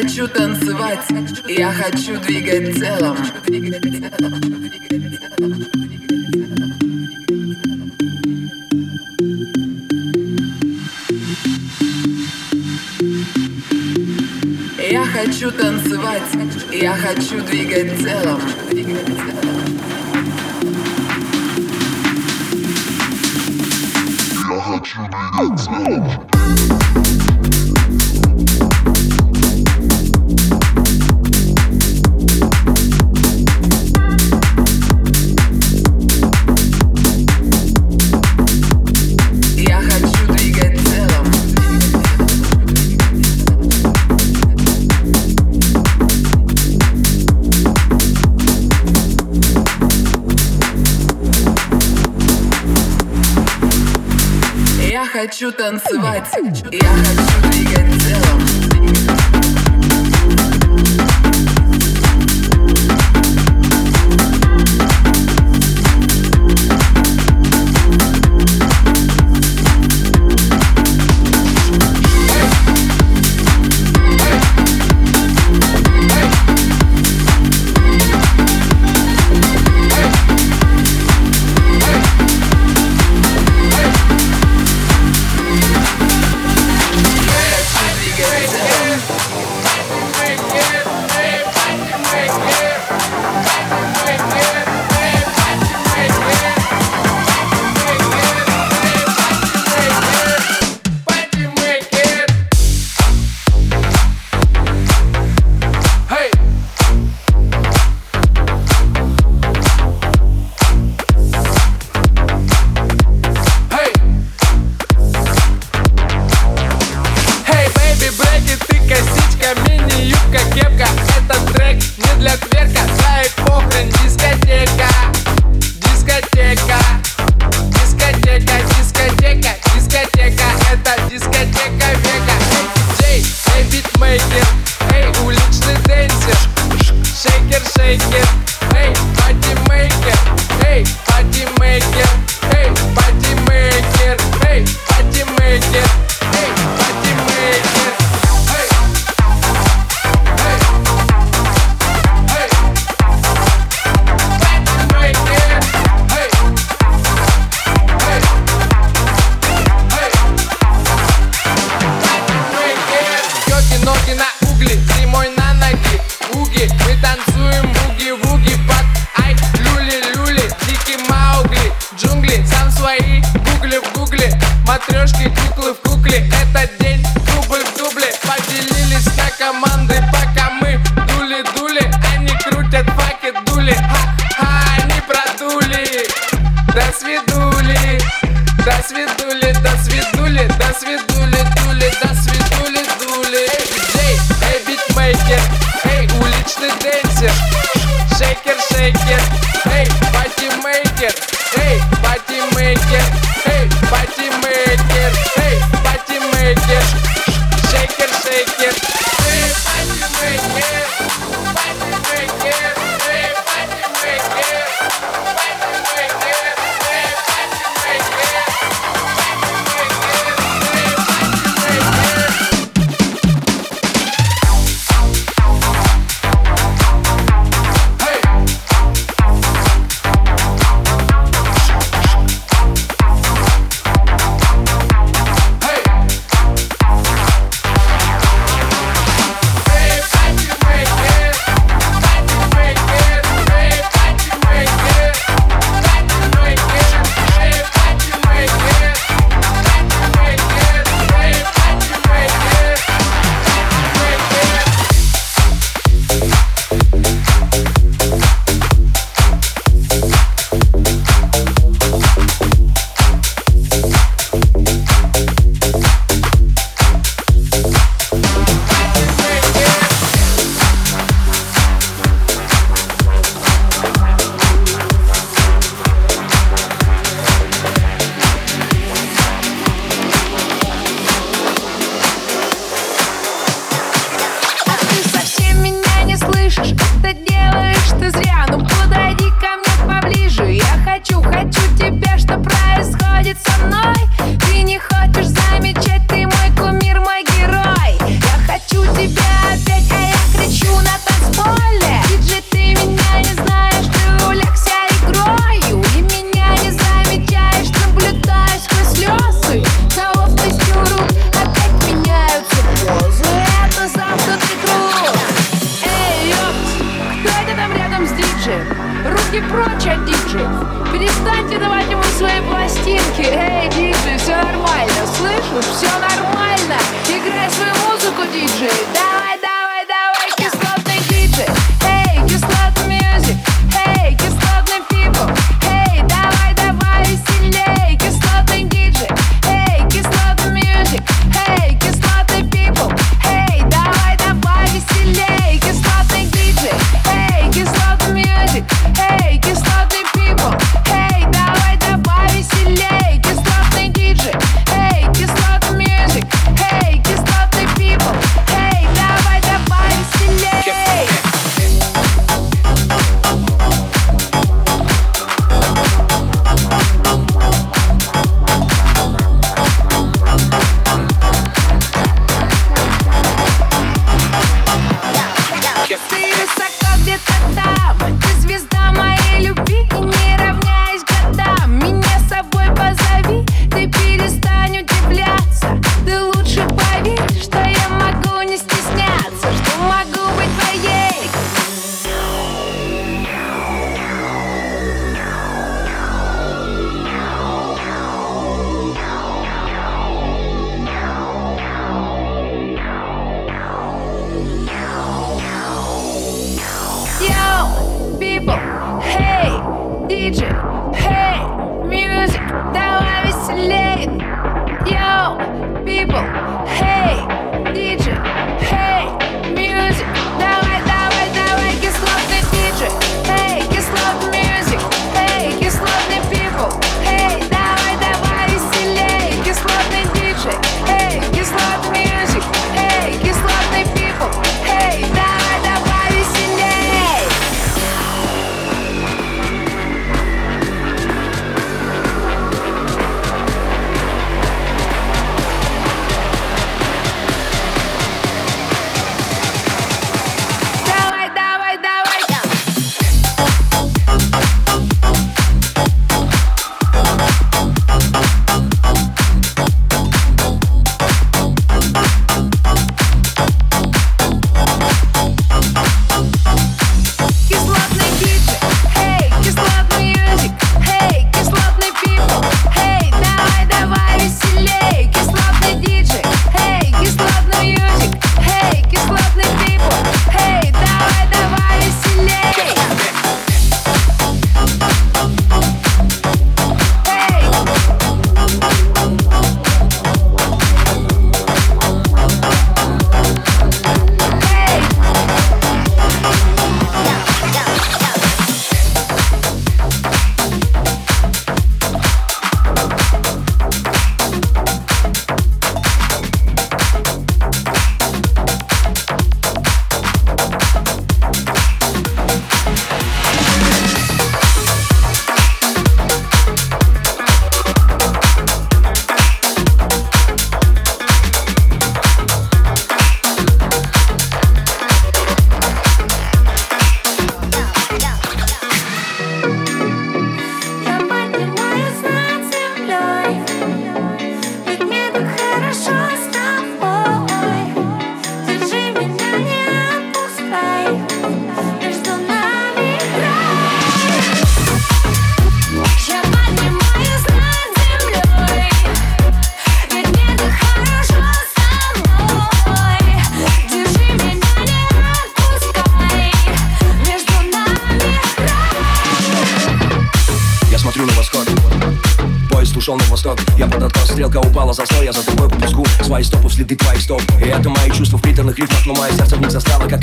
хочу танцевать, я хочу двигать телом. Я хочу танцевать, я хочу двигать телом. Я хочу двигать телом. хочу танцевать, я хочу двигать.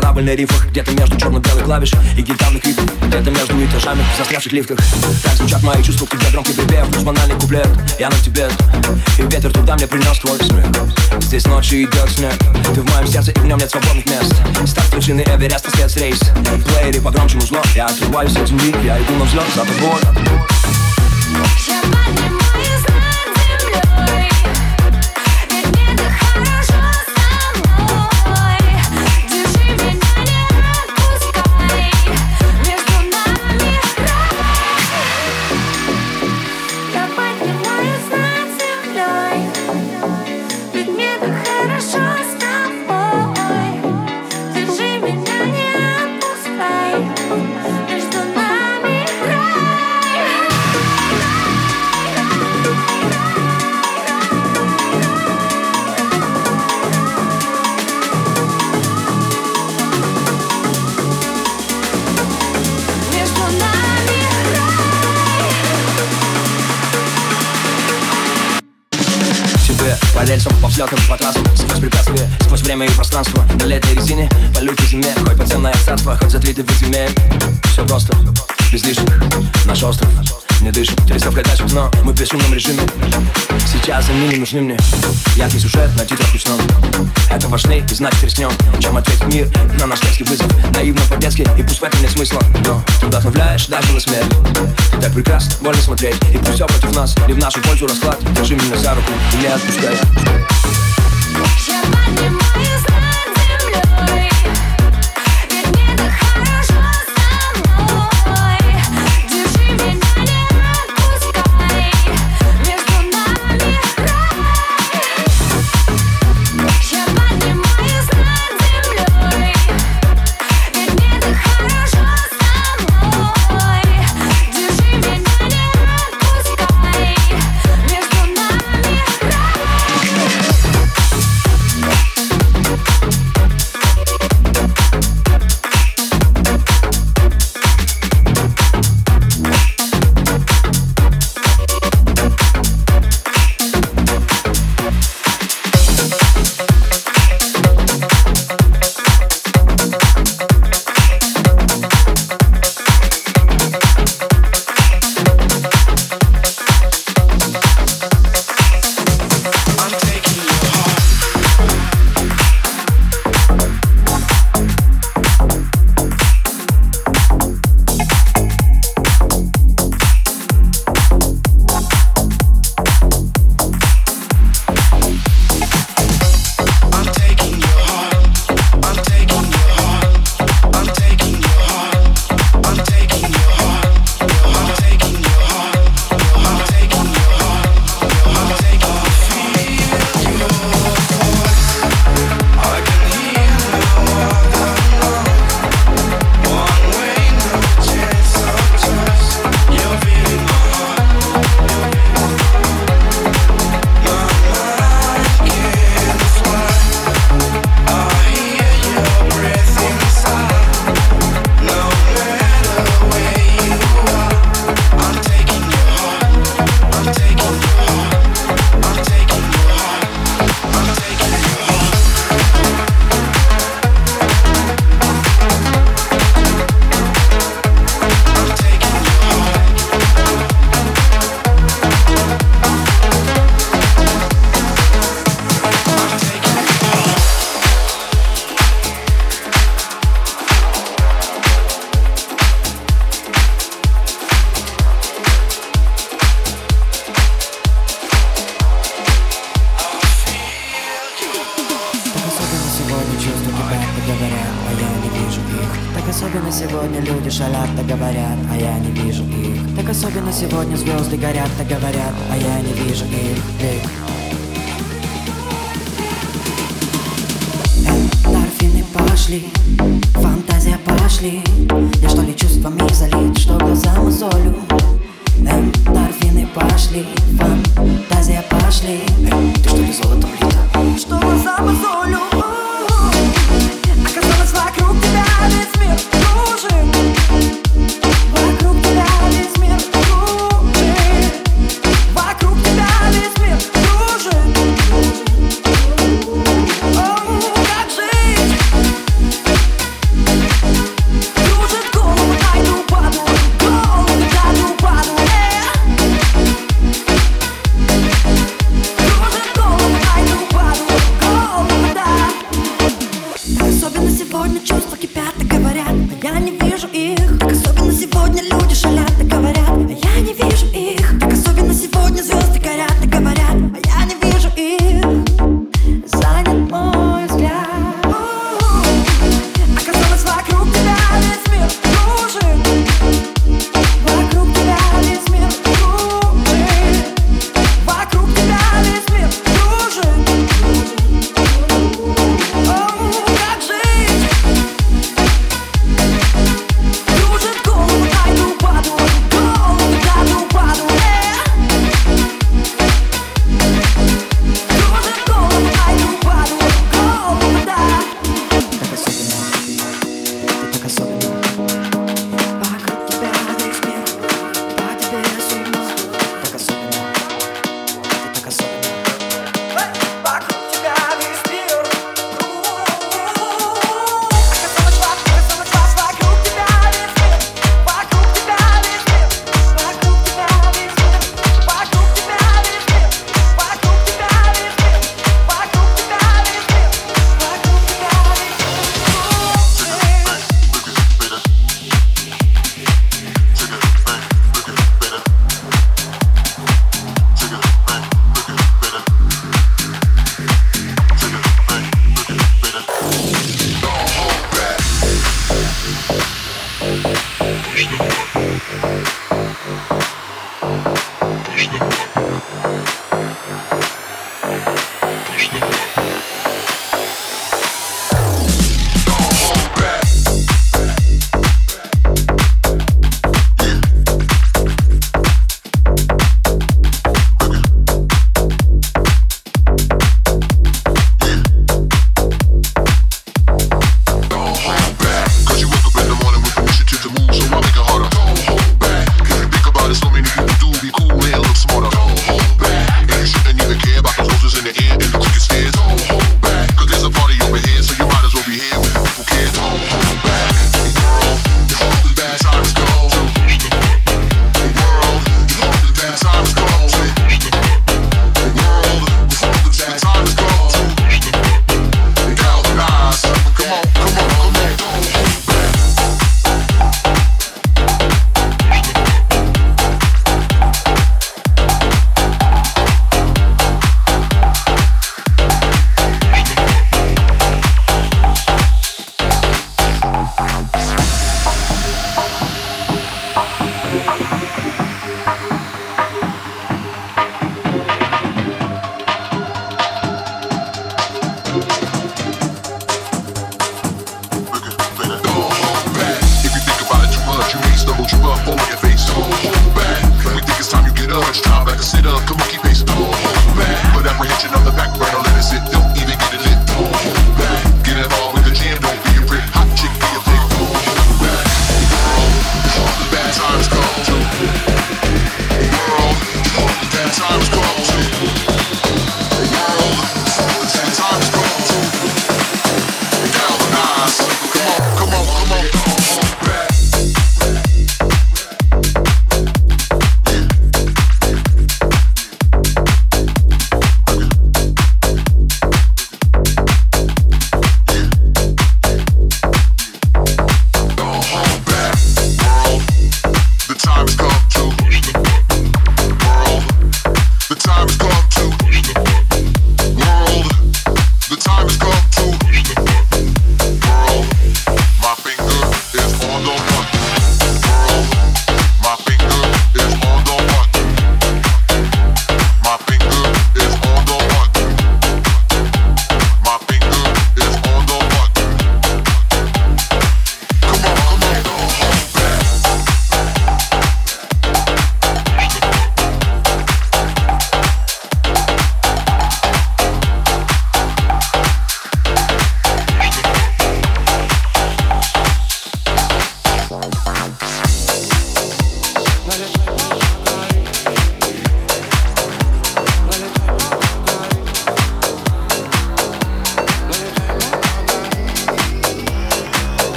На рифах Где-то между черно-белых клавиш и гитарных рифов Где-то между этажами в застрявших лифтах. Так звучат мои чувства, когда громкий припев Плюс банальный куплет, я на тебе И ветер туда мне принес твой смех. Здесь ночи идет снег Ты в моем сердце и в нем нет свободных мест. Старт вершины Эвереста, спецрейс В плеере погромче музло Я открываюсь с земли, я иду на взлет за тобой. Я время и пространство. На летней резине, по лютой зиме Хоть подземное царство, хоть затлитый в земель Все просто, без лишних Наш остров не дышим Телескоп дальше, но мы в бесшумном режиме. Сейчас они не нужны мне. Яркий сюжет на титрах ручном. Это важней и знать рискнем Чем ответить мир на наш детский вызов? Наивно по-детски и пусть в этом нет смысла. Но ты вдохновляешь даже на смерть. Ты так прекрасно, больно смотреть. И пусть все против нас, не в нашу пользу расклад. Держи меня за руку и не отпускай Я поднимаю знак землей шалят, так говорят, а я не вижу их. Так особенно сегодня звезды горят, так говорят, а я не вижу их. Их. Пошли, фантазия пошли. Я что ли чувствами залит, что глаза мозолю Эндорфины пошли, фантазия пошли. Ты что ли золотом лита? Что глаза мозолю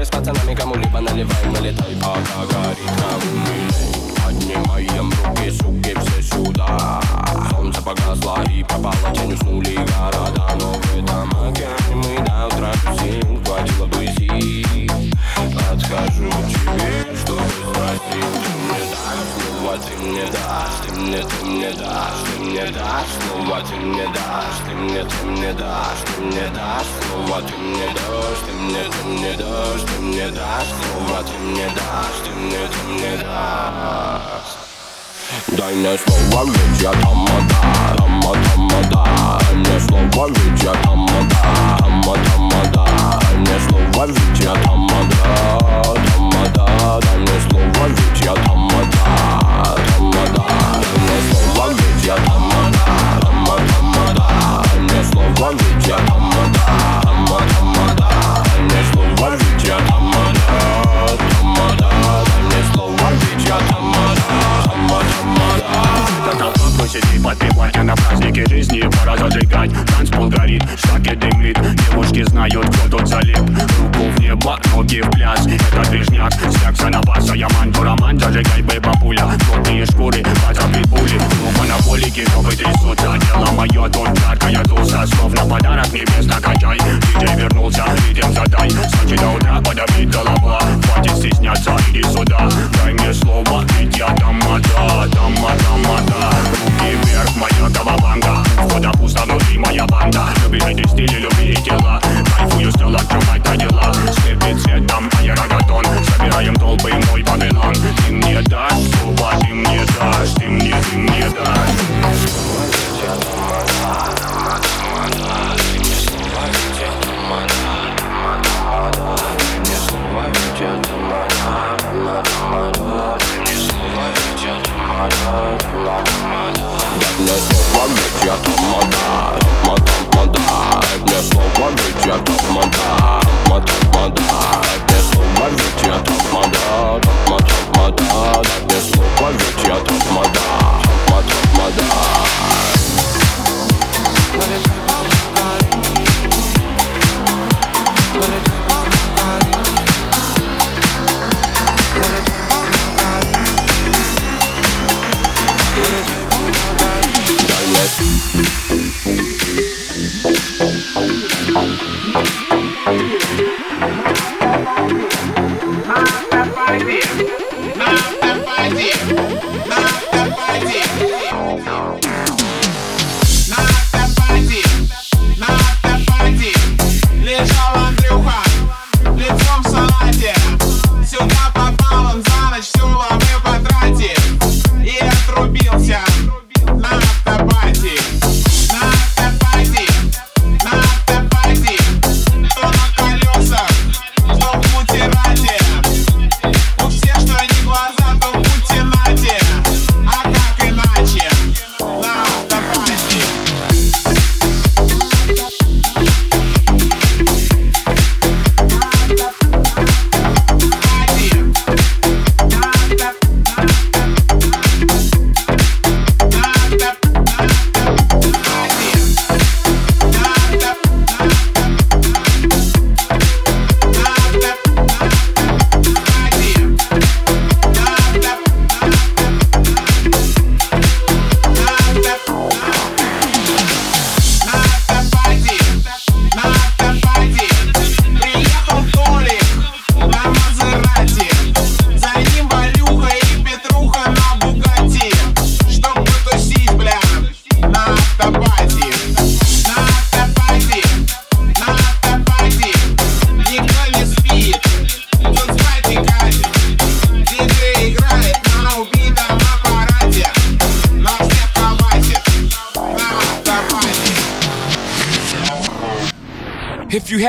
Respatta la mica, mo li banda le vai, ma le tai paga, cari, ты мне дашь, ты мне дашь, снова ты мне дашь, ты мне, ты мне дашь, ты мне дашь, снова ты мне дашь, ты мне, ты мне дашь, ты мне дашь, снова ты мне дашь, ты мне, ты мне дашь. Дай мне слово, ведь я тамада, тама, тамада Дай мне слово, ведь я тамада, тама, тамада Дай мне слово, ведь я там тамада, тама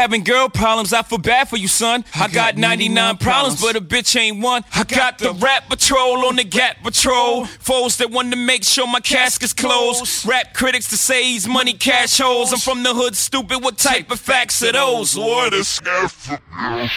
having girl problems, I feel bad for you, son. I got 99 problems, but a bitch ain't one. I got the rap patrol on the Gap patrol. Oh. Foes that want to make sure my casket's closed. Rap critics to say he's money cash holes. I'm from the hood, stupid. What type of facts are those? What a What is